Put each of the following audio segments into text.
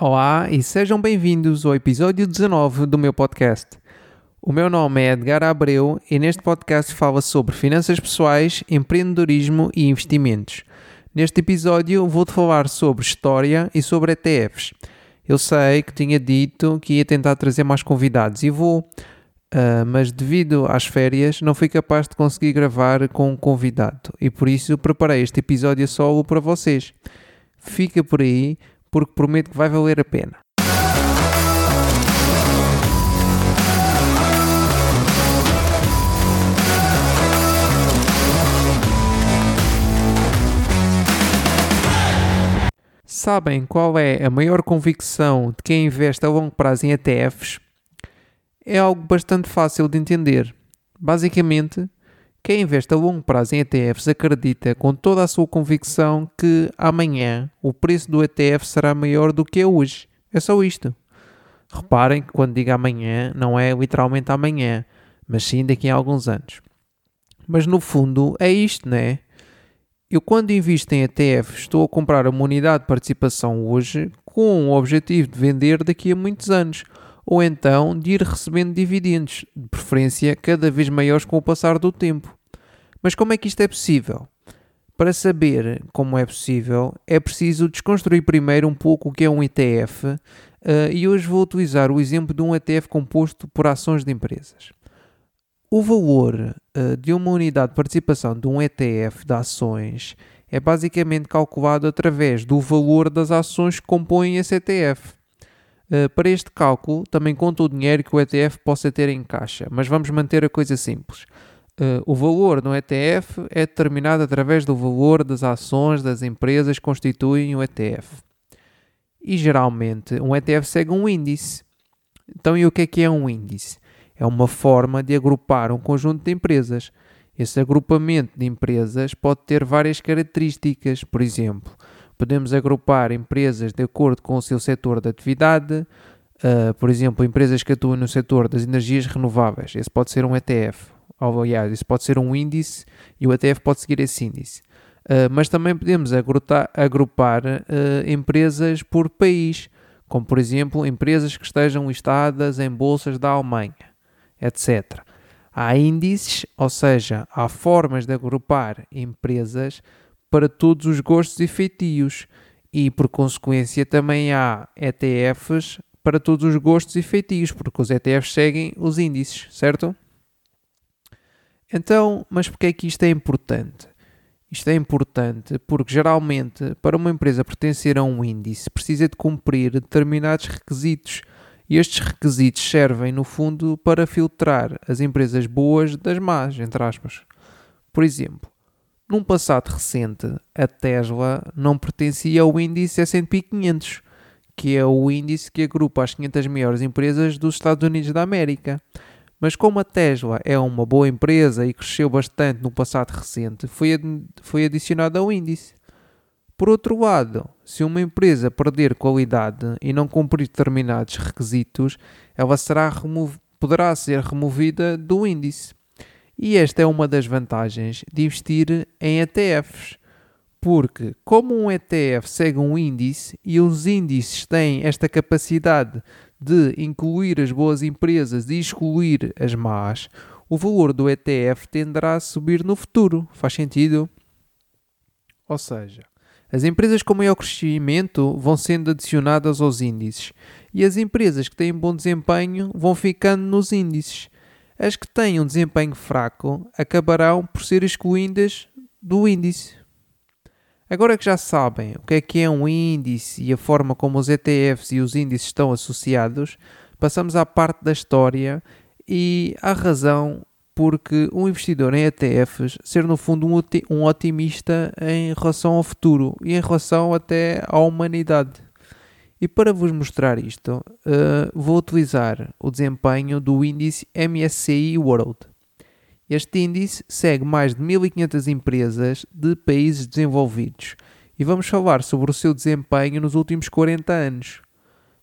Olá e sejam bem-vindos ao episódio 19 do meu podcast. O meu nome é Edgar Abreu e neste podcast fala sobre finanças pessoais, empreendedorismo e investimentos. Neste episódio vou-te falar sobre história e sobre ETFs. Eu sei que tinha dito que ia tentar trazer mais convidados e vou, uh, mas devido às férias não fui capaz de conseguir gravar com um convidado e por isso preparei este episódio solo para vocês. Fica por aí porque prometo que vai valer a pena. Sabem qual é a maior convicção de quem investe a longo prazo em ETFs? É algo bastante fácil de entender. Basicamente, quem investe a longo prazo em ETFs acredita com toda a sua convicção que amanhã o preço do ETF será maior do que é hoje. É só isto. Reparem que quando digo amanhã, não é literalmente amanhã, mas sim daqui a alguns anos. Mas no fundo é isto, não é? Eu, quando invisto em ETFs, estou a comprar uma unidade de participação hoje com o objetivo de vender daqui a muitos anos ou então de ir recebendo dividendos, de preferência cada vez maiores com o passar do tempo. Mas como é que isto é possível? Para saber como é possível, é preciso desconstruir primeiro um pouco o que é um ETF uh, eh, e hoje vou utilizar o exemplo de um ETF composto por ações de empresas. O valor uh, de uma unidade de participação de um ETF de ações é basicamente calculado através do valor das ações que compõem esse ETF. Uh, para este cálculo, também conta o dinheiro que o ETF possa ter em caixa, mas vamos manter a coisa simples. Uh, o valor no ETF é determinado através do valor das ações das empresas que constituem o ETF. E geralmente um ETF segue um índice. Então, e o que é que é um índice? é uma forma de agrupar um conjunto de empresas. Esse agrupamento de empresas pode ter várias características, por exemplo, podemos agrupar empresas de acordo com o seu setor de atividade, uh, por exemplo, empresas que atuam no setor das energias renováveis, esse pode ser um ETF, aliás, esse pode ser um índice e o ETF pode seguir esse índice. Uh, mas também podemos agrupar, agrupar uh, empresas por país, como por exemplo empresas que estejam listadas em bolsas da Alemanha etc. Há índices, ou seja, há formas de agrupar empresas para todos os gostos e feitios e, por consequência, também há ETFs para todos os gostos e feitios, porque os ETFs seguem os índices, certo? Então, mas porquê é que isto é importante? Isto é importante porque, geralmente, para uma empresa pertencer a um índice, precisa de cumprir determinados requisitos e estes requisitos servem, no fundo, para filtrar as empresas boas das más, entre aspas. Por exemplo, num passado recente, a Tesla não pertencia ao índice S&P 500, que é o índice que agrupa as 500 maiores empresas dos Estados Unidos da América. Mas como a Tesla é uma boa empresa e cresceu bastante no passado recente, foi, ad foi adicionada ao índice. Por outro lado, se uma empresa perder qualidade e não cumprir determinados requisitos, ela será poderá ser removida do índice. E esta é uma das vantagens de investir em ETFs, porque, como um ETF segue um índice e os índices têm esta capacidade de incluir as boas empresas e excluir as más, o valor do ETF tenderá a subir no futuro. Faz sentido? Ou seja, as empresas com maior crescimento vão sendo adicionadas aos índices e as empresas que têm bom desempenho vão ficando nos índices. As que têm um desempenho fraco acabarão por ser excluídas do índice. Agora que já sabem o que é que é um índice e a forma como os ETFs e os índices estão associados, passamos à parte da história e à razão porque um investidor em ETFs ser no fundo um otimista em relação ao futuro e em relação até à humanidade. E para vos mostrar isto, uh, vou utilizar o desempenho do índice MSCI World. Este índice segue mais de 1500 empresas de países desenvolvidos e vamos falar sobre o seu desempenho nos últimos 40 anos.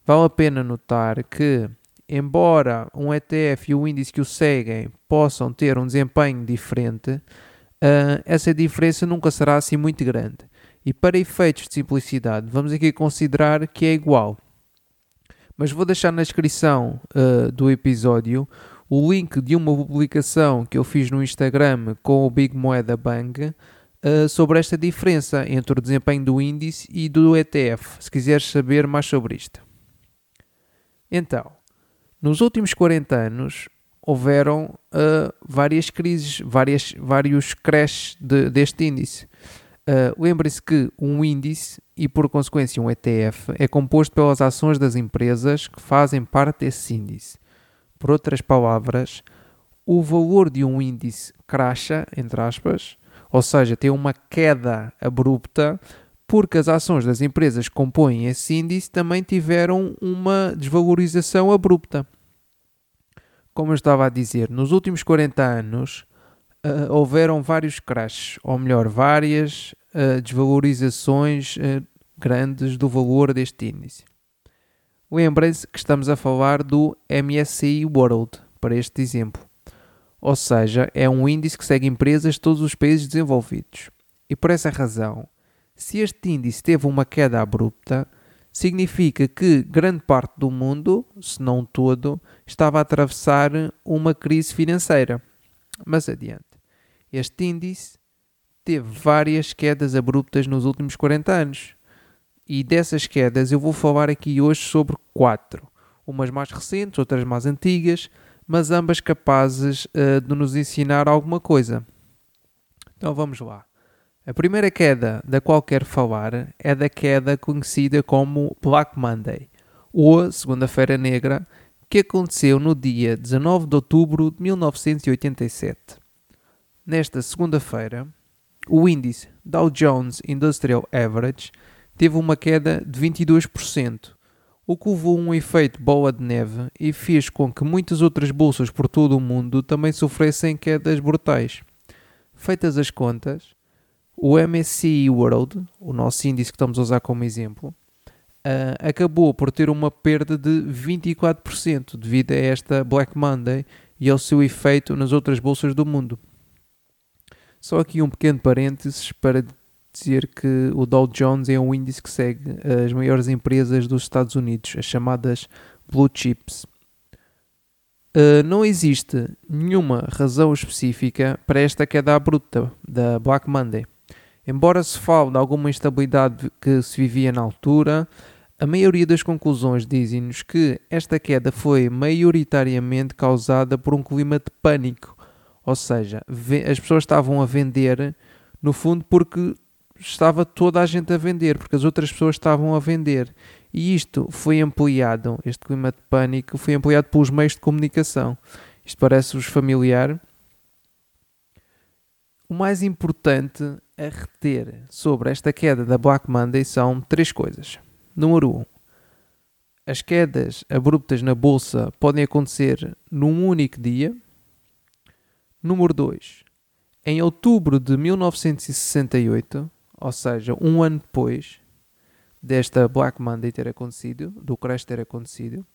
Vale a pena notar que embora um ETF e o índice que o seguem possam ter um desempenho diferente, uh, essa diferença nunca será assim muito grande. E para efeitos de simplicidade, vamos aqui considerar que é igual. Mas vou deixar na descrição uh, do episódio o link de uma publicação que eu fiz no Instagram com o Big Moeda Bang uh, sobre esta diferença entre o desempenho do índice e do ETF, se quiseres saber mais sobre isto. Então, nos últimos 40 anos houveram uh, várias crises, várias, vários crashes de, deste índice. Uh, Lembre-se que um índice e, por consequência, um ETF é composto pelas ações das empresas que fazem parte desse índice. Por outras palavras, o valor de um índice cracha, entre aspas, ou seja, tem uma queda abrupta, porque as ações das empresas que compõem esse índice também tiveram uma desvalorização abrupta. Como eu estava a dizer, nos últimos 40 anos uh, houveram vários crashes, ou melhor, várias uh, desvalorizações uh, grandes do valor deste índice. Lembrem-se que estamos a falar do MSCI World, para este exemplo. Ou seja, é um índice que segue empresas de todos os países desenvolvidos. E por essa razão, se este índice teve uma queda abrupta, significa que grande parte do mundo, se não todo, estava a atravessar uma crise financeira. Mas adiante. Este índice teve várias quedas abruptas nos últimos 40 anos. E dessas quedas eu vou falar aqui hoje sobre quatro. Umas mais recentes, outras mais antigas, mas ambas capazes uh, de nos ensinar alguma coisa. Então vamos lá. A primeira queda da qual quero falar é da queda conhecida como Black Monday, ou Segunda-feira Negra, que aconteceu no dia 19 de outubro de 1987. Nesta segunda-feira, o índice Dow Jones Industrial Average teve uma queda de 22%, o que levou um efeito bola de neve e fez com que muitas outras bolsas por todo o mundo também sofressem quedas brutais. Feitas as contas, o MSCI World, o nosso índice que estamos a usar como exemplo, uh, acabou por ter uma perda de 24% devido a esta Black Monday e ao seu efeito nas outras bolsas do mundo. Só aqui um pequeno parênteses para dizer que o Dow Jones é um índice que segue as maiores empresas dos Estados Unidos, as chamadas Blue Chips. Uh, não existe nenhuma razão específica para esta queda abrupta da Black Monday. Embora se fale de alguma instabilidade que se vivia na altura, a maioria das conclusões dizem-nos que esta queda foi maioritariamente causada por um clima de pânico, ou seja, as pessoas estavam a vender no fundo porque estava toda a gente a vender, porque as outras pessoas estavam a vender. E isto foi ampliado, este clima de pânico foi ampliado pelos meios de comunicação. Isto parece-vos familiar. O mais importante a reter sobre esta queda da Black Monday são três coisas. Número 1. Um, as quedas abruptas na bolsa podem acontecer num único dia. Número 2. Em outubro de 1968, ou seja, um ano depois desta Black Monday ter acontecido, do crash ter acontecido,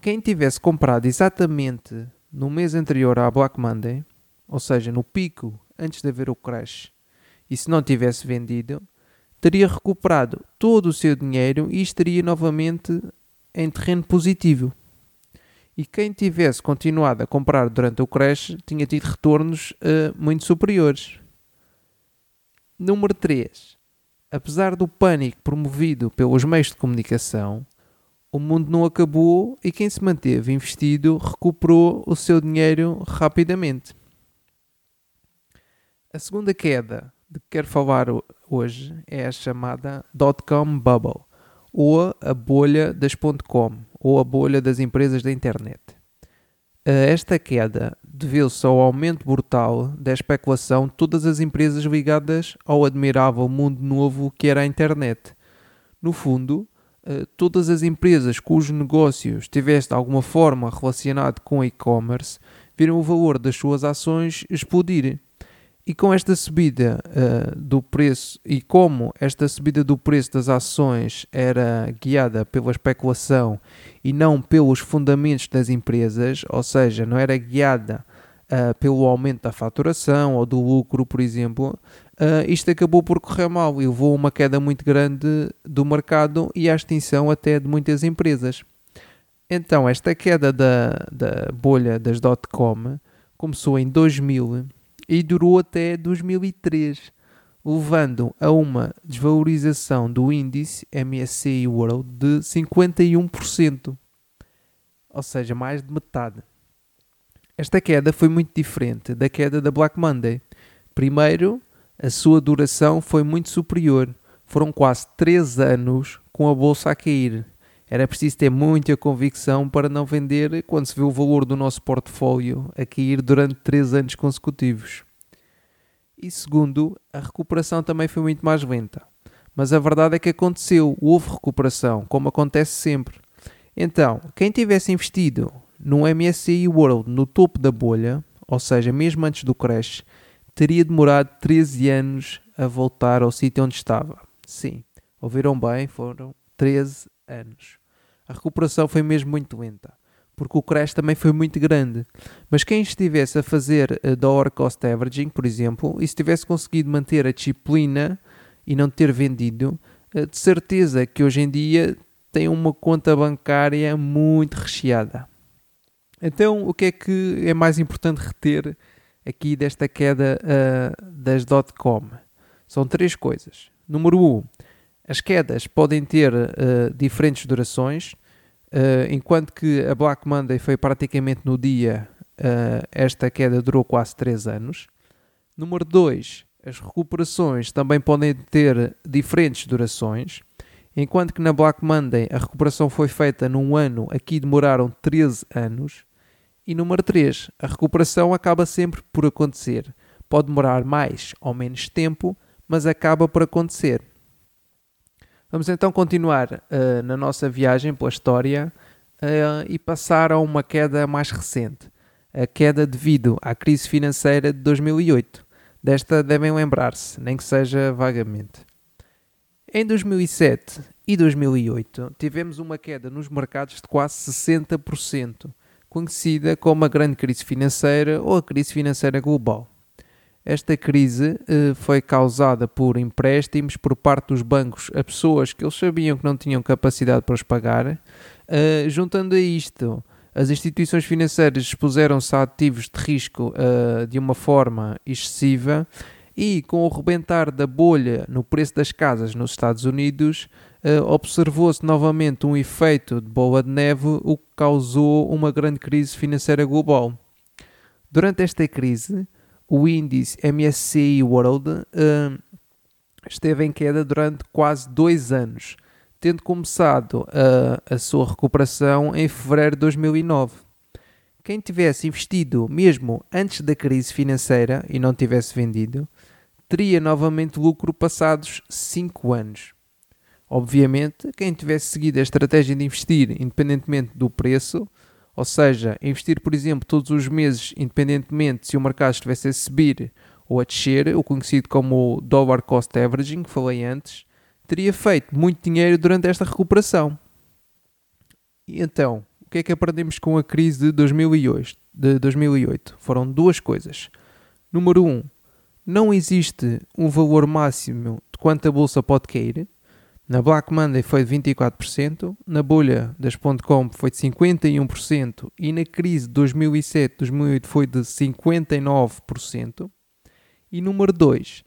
quem tivesse comprado exatamente no mês anterior à Black Monday, ou seja, no pico antes de haver o crash, e se não tivesse vendido, teria recuperado todo o seu dinheiro e estaria novamente em terreno positivo. E quem tivesse continuado a comprar durante o crash tinha tido retornos uh, muito superiores. Número 3. Apesar do pânico promovido pelos meios de comunicação, o mundo não acabou e quem se manteve investido recuperou o seu dinheiro rapidamente. A segunda queda de que quero falar hoje é a chamada dot-com bubble, ou a bolha das .com, ou a bolha das empresas da internet. Esta queda deveu-se ao aumento brutal da especulação de todas as empresas ligadas ao admirável mundo novo que era a internet. No fundo, eh, todas as empresas cujo negócio estivesse de alguma forma relacionado com e-commerce viram o valor das suas ações explodir. E com esta subida uh, do preço, e como esta subida do preço das ações era guiada pela especulação e não pelos fundamentos das empresas, ou seja, não era guiada uh, pelo aumento da faturação ou do lucro, por exemplo, uh, isto acabou por correr mal e levou a uma queda muito grande do mercado e à extinção até de muitas empresas. Então, esta queda da, da bolha das dot-com começou em 2000 e durou até 2003, levando a uma desvalorização do índice MSCI World de 51%, ou seja, mais de metade. Esta queda foi muito diferente da queda da Black Monday. Primeiro, a sua duração foi muito superior. Foram quase 3 anos com a bolsa a cair. Era preciso ter muita convicção para não vender quando se vê o valor do nosso portfólio a cair durante 3 anos consecutivos. E segundo, a recuperação também foi muito mais lenta. Mas a verdade é que aconteceu, houve recuperação, como acontece sempre. Então, quem tivesse investido no MSCI World, no topo da bolha, ou seja, mesmo antes do crash, teria demorado 13 anos a voltar ao sítio onde estava. Sim, ouviram bem, foram 13 anos. A recuperação foi mesmo muito lenta, porque o crash também foi muito grande. Mas quem estivesse a fazer a dollar cost averaging, por exemplo, e se tivesse conseguido manter a disciplina e não ter vendido, eh, de certeza que hoje em dia tem uma conta bancária muito recheada. Então, o que é que é mais importante reter aqui desta queda uh, das dot-com? São três coisas. Número um, as quedas podem ter uh, diferentes durações, uh, enquanto que a Black Monday foi praticamente no dia, esta queda durou quase 3 anos. Número 2, as recuperações também podem ter diferentes durações. Enquanto que na Black Monday a recuperação foi feita num ano, aqui demoraram 13 anos. E número 3, a recuperação acaba sempre por acontecer. Pode demorar mais ou menos tempo, mas acaba por acontecer. Vamos então continuar uh, na nossa viagem pela história uh, e passar a uma queda mais recente. A queda devido à crise financeira de 2008. Desta devem lembrar-se, nem que seja vagamente. Em 2007 e 2008 tivemos uma queda nos mercados de quase 60%, conhecida como a grande crise financeira ou a crise financeira global. Esta crise eh, foi causada por empréstimos por parte dos bancos a pessoas que eles sabiam que não tinham capacidade para os pagar. Eh, juntando a isto, as instituições financeiras expuseram-se a ativos de risco eh, de uma forma excessiva e com o rebentar da bolha no preço das casas nos Estados Unidos, observou-se novamente um efeito de bola de neve, o que causou uma grande crise financeira global. Durante esta crise, o índice MSCI World uh, esteve em queda durante quase dois anos, tendo começado uh, a sua recuperação em fevereiro de 2009. Quem tivesse investido mesmo antes da crise financeira e não tivesse vendido, teria novamente lucro passados 5 anos. Obviamente, quem tivesse seguido a estratégia de investir independentemente do preço, ou seja, investir, por exemplo, todos os meses, independentemente se o mercado estivesse a subir ou a descer, o conhecido como dollar cost averaging, que falei antes, teria feito muito dinheiro durante esta recuperação. E então, o que é que aprendemos com a crise de 2008? De 2008? Foram duas coisas. Número 1, um, não existe um valor máximo de quanto a bolsa pode cair. Na Black Monday foi de 24%, na bolha das .com foi de 51% e na crise de 2007-2008 foi de 59%. E número 2,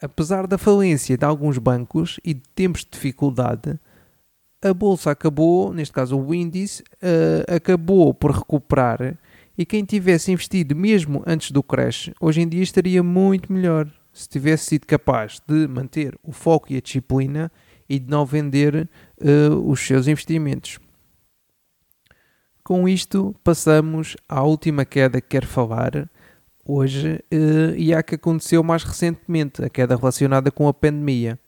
apesar da falência de alguns bancos e de tempos de dificuldade, a bolsa acabou, neste caso o índice, uh, acabou por recuperar e quem tivesse investido mesmo antes do crash, hoje em dia estaria muito melhor se tivesse sido capaz de manter o foco e a disciplina e de não vender uh, os seus investimentos. Com isto, passamos à última queda que quero falar hoje uh, e à que aconteceu mais recentemente, a queda relacionada com a pandemia.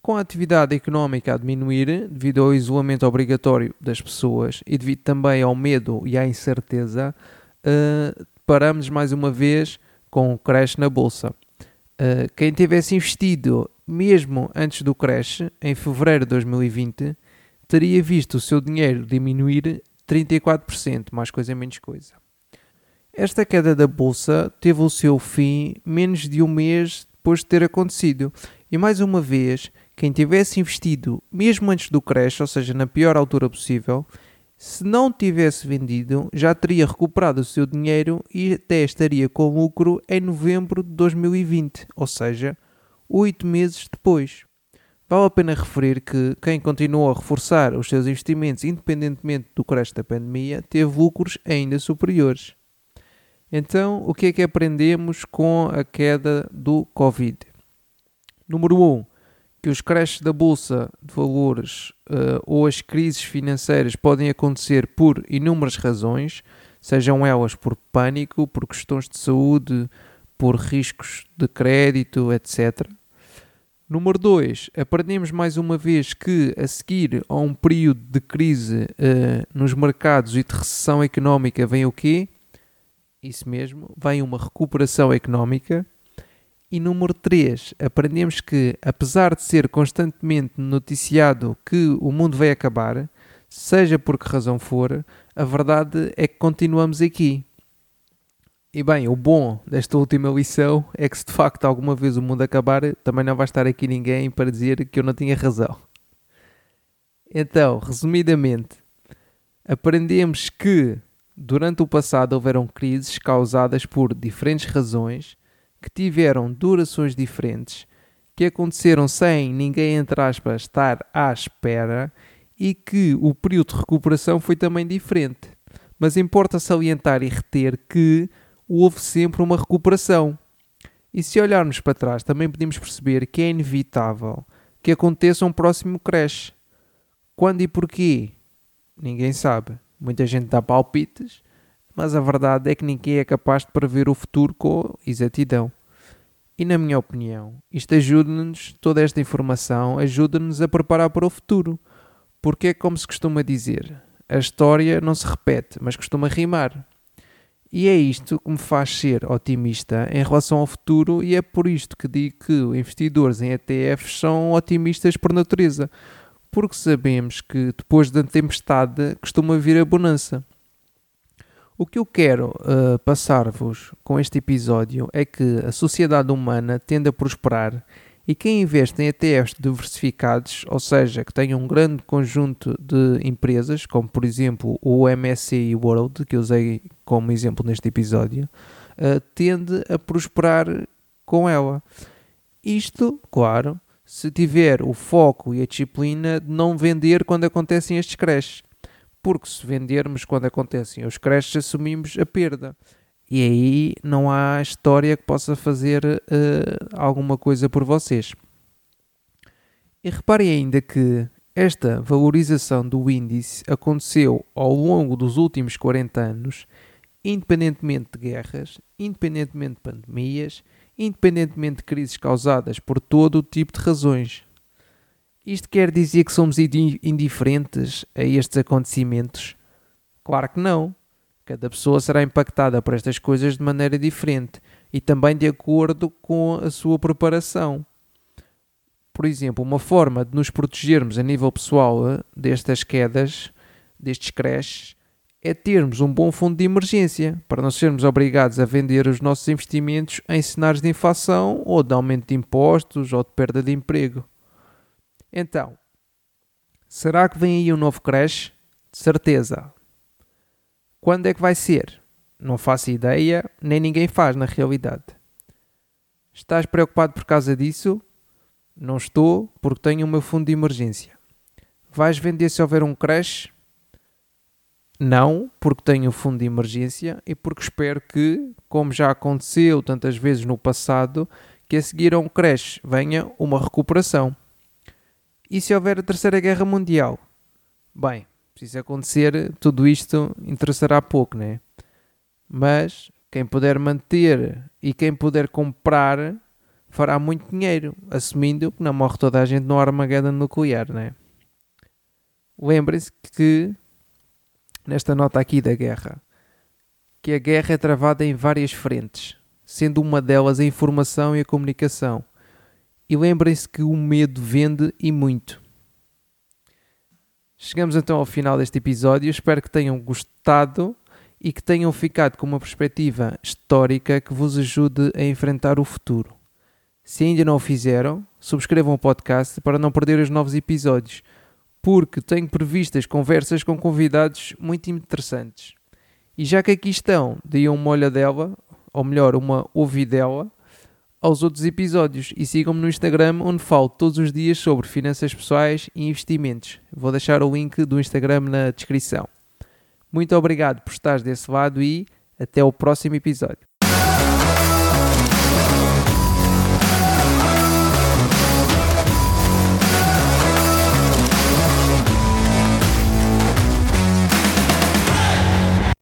Com a atividade económica a diminuir devido ao isolamento obrigatório das pessoas e devido também ao medo e à incerteza, uh, paramos mais uma vez com o crash na bolsa. Uh, quem tivesse investido mesmo antes do crash, em fevereiro de 2020, teria visto o seu dinheiro diminuir 34%, mais coisa menos coisa. Esta queda da bolsa teve o seu fim menos de um mês depois de ter acontecido. E mais uma vez, quem tivesse investido mesmo antes do crash, ou seja, na pior altura possível, se não tivesse vendido, já teria recuperado o seu dinheiro e até estaria com lucro em novembro de 2020, ou seja, oito meses depois. Vale a pena referir que quem continuou a reforçar os seus investimentos independentemente do crash da pandemia teve lucros ainda superiores. Então, o que é que aprendemos com a queda do Covid? Número 1. Um, que os crashes da bolsa de valores uh, ou as crises financeiras podem acontecer por inúmeras razões, sejam elas por pânico, por questões de saúde, por riscos de crédito, etc. Número 2. Aprendemos mais uma vez que a seguir a um período de crise uh, nos mercados e de recessão económica vem o quê? Isso mesmo, vem uma recuperação económica e número 3, aprendemos que, apesar de ser constantemente noticiado que o mundo vai acabar, seja por que razão for, a verdade é que continuamos aqui. E bem, o bom desta última lição é que se de facto alguma vez o mundo acabar, também não vai estar aqui ninguém para dizer que eu não tinha razão. Então, resumidamente, aprendemos que durante o passado houveram crises causadas por diferentes razões que tiveram durações diferentes, que aconteceram sem ninguém, entre aspas, estar à espera e que o período de recuperação foi também diferente. Mas importa salientar e reter que houve sempre uma recuperação. E se olharmos para trás, também podemos perceber que é inevitável que aconteça um próximo crash. Quando e porquê? Ninguém sabe. Muita gente dá palpites, mas a verdade é que ninguém é capaz de prever o futuro com exatidão. E na minha opinião, isto ajuda-nos, toda esta informação ajuda-nos a preparar para o futuro. Porque é como se costuma dizer, a história não se repete, mas costuma rimar. E é isto que me faz ser otimista em relação ao futuro, e é por isto que digo que investidores em ETFs são otimistas por natureza, porque sabemos que depois da tempestade costuma vir a bonança. O que eu quero uh, passar-vos com este episódio é que a sociedade humana tende a prosperar e quem investe em ETFs diversificados, ou seja, que tenham um grande conjunto de empresas, como por exemplo o MSCI World, que eu usei como exemplo neste episódio, uh, tende a prosperar com ela. Isto, claro, se tiver o foco e a disciplina de não vender quando acontecem estes crashes porque se vendermos quando acontecem os crashes, assumimos a perda. E aí não há história que possa fazer uh, alguma coisa por vocês. E reparem ainda que esta valorização do índice aconteceu ao longo dos últimos 40 anos, independentemente de guerras, independentemente de pandemias, independentemente de crises causadas por todo o tipo de razões. Isto quer dizer que somos indiferentes a estes acontecimentos? Claro que não. Cada pessoa será impactada por estas coisas de maneira diferente e também de acordo com a sua preparação. Por exemplo, uma forma de nos protegermos a nível pessoal eh, destas quedas, destes crashes, é termos um bom fundo de emergência para não sermos obrigados a vender os nossos investimentos em cenários de inflação ou de aumento de impostos ou de perda de emprego. Então, será que vem aí um novo crash? De certeza. Quando é que vai ser? Não faço ideia, nem ninguém faz na realidade. Estás preocupado por causa disso? Não estou, porque tenho o meu fundo de emergência. Vais vender se houver um crash? Não, porque tenho o fundo de emergência e porque espero que, como já aconteceu tantas vezes no passado, que a seguir a um crash venha uma recuperação. E se houver a Terceira Guerra Mundial? Bem, se isso acontecer, tudo isto interessará pouco, né? Mas quem puder manter e quem puder comprar fará muito dinheiro, assumindo que não morre toda a gente no Armageddon nuclear, né? Lembrem-se que, nesta nota aqui da guerra, que a guerra é travada em várias frentes, sendo uma delas a informação e a comunicação e lembrem-se que o medo vende e muito. Chegamos então ao final deste episódio. Espero que tenham gostado e que tenham ficado com uma perspectiva histórica que vos ajude a enfrentar o futuro. Se ainda não o fizeram, subscrevam o podcast para não perder os novos episódios, porque tenho previstas conversas com convidados muito interessantes. E já que aqui estão, deem uma olhadela, ou melhor, uma ouvidela, aos outros episódios e sigam-me no Instagram, onde falo todos os dias sobre finanças pessoais e investimentos. Vou deixar o link do Instagram na descrição. Muito obrigado por estares desse lado e até o próximo episódio.